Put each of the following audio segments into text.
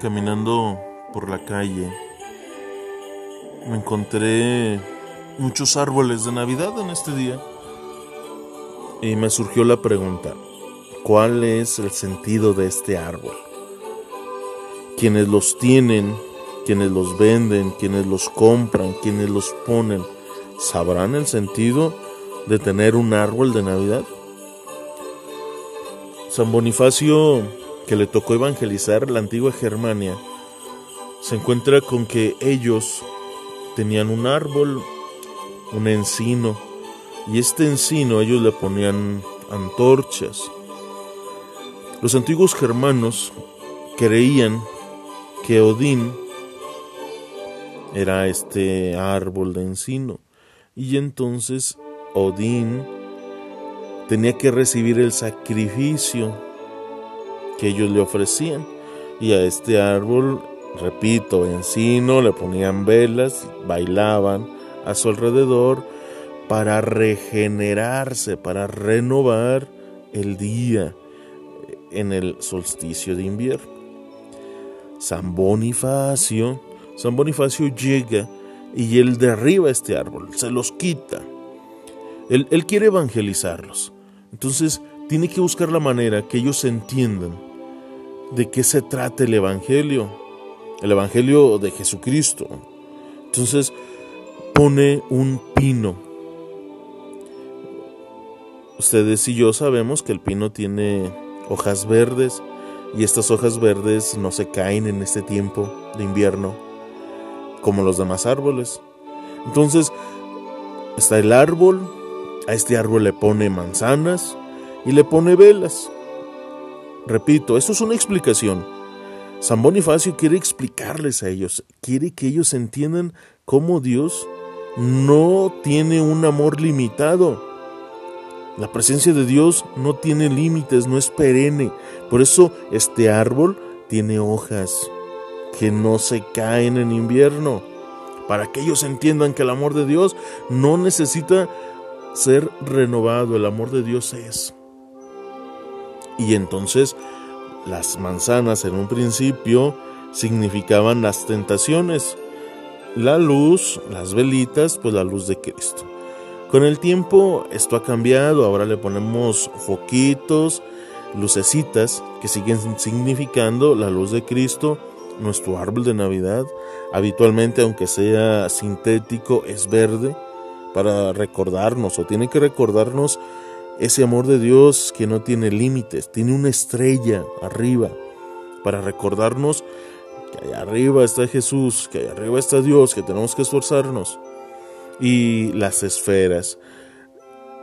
caminando por la calle, me encontré muchos árboles de Navidad en este día y me surgió la pregunta, ¿cuál es el sentido de este árbol? Quienes los tienen, quienes los venden, quienes los compran, quienes los ponen, ¿sabrán el sentido de tener un árbol de Navidad? San Bonifacio que le tocó evangelizar la antigua Germania, se encuentra con que ellos tenían un árbol, un encino, y este encino ellos le ponían antorchas. Los antiguos germanos creían que Odín era este árbol de encino, y entonces Odín tenía que recibir el sacrificio que ellos le ofrecían. Y a este árbol, repito, encino, le ponían velas, bailaban a su alrededor para regenerarse, para renovar el día en el solsticio de invierno. San Bonifacio, San Bonifacio llega y él derriba este árbol, se los quita. Él, quiere evangelizarlos. Entonces tiene que buscar la manera que ellos entiendan de qué se trata el Evangelio, el Evangelio de Jesucristo. Entonces pone un pino. Ustedes y yo sabemos que el pino tiene hojas verdes y estas hojas verdes no se caen en este tiempo de invierno como los demás árboles. Entonces está el árbol, a este árbol le pone manzanas y le pone velas. Repito, esto es una explicación. San Bonifacio quiere explicarles a ellos, quiere que ellos entiendan cómo Dios no tiene un amor limitado. La presencia de Dios no tiene límites, no es perenne. Por eso este árbol tiene hojas que no se caen en invierno. Para que ellos entiendan que el amor de Dios no necesita ser renovado, el amor de Dios es. Y entonces las manzanas en un principio significaban las tentaciones. La luz, las velitas, pues la luz de Cristo. Con el tiempo esto ha cambiado, ahora le ponemos foquitos, lucecitas que siguen significando la luz de Cristo, nuestro árbol de Navidad. Habitualmente, aunque sea sintético, es verde para recordarnos o tiene que recordarnos ese amor de Dios que no tiene límites, tiene una estrella arriba para recordarnos que allá arriba está Jesús, que allá arriba está Dios, que tenemos que esforzarnos. Y las esferas,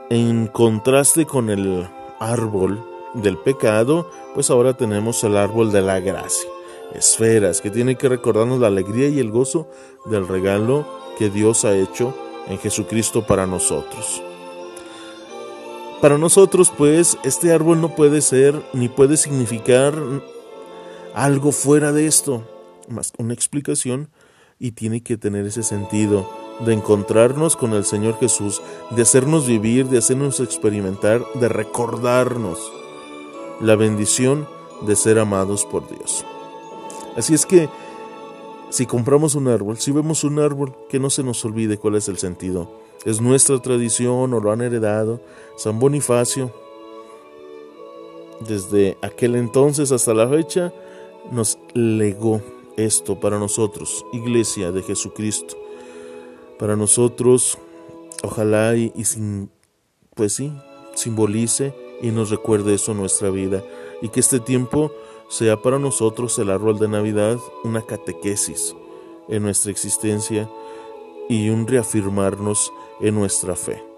en contraste con el árbol del pecado, pues ahora tenemos el árbol de la gracia. Esferas que tienen que recordarnos la alegría y el gozo del regalo que Dios ha hecho en Jesucristo para nosotros. Para nosotros, pues, este árbol no puede ser ni puede significar algo fuera de esto, más una explicación y tiene que tener ese sentido de encontrarnos con el Señor Jesús, de hacernos vivir, de hacernos experimentar, de recordarnos la bendición de ser amados por Dios. Así es que si compramos un árbol, si vemos un árbol, que no se nos olvide cuál es el sentido es nuestra tradición o lo han heredado. San Bonifacio, desde aquel entonces hasta la fecha, nos legó esto para nosotros, Iglesia de Jesucristo. Para nosotros, ojalá y, sin, pues sí, simbolice y nos recuerde eso en nuestra vida. Y que este tiempo sea para nosotros el árbol de Navidad una catequesis en nuestra existencia y un reafirmarnos en nuestra fe.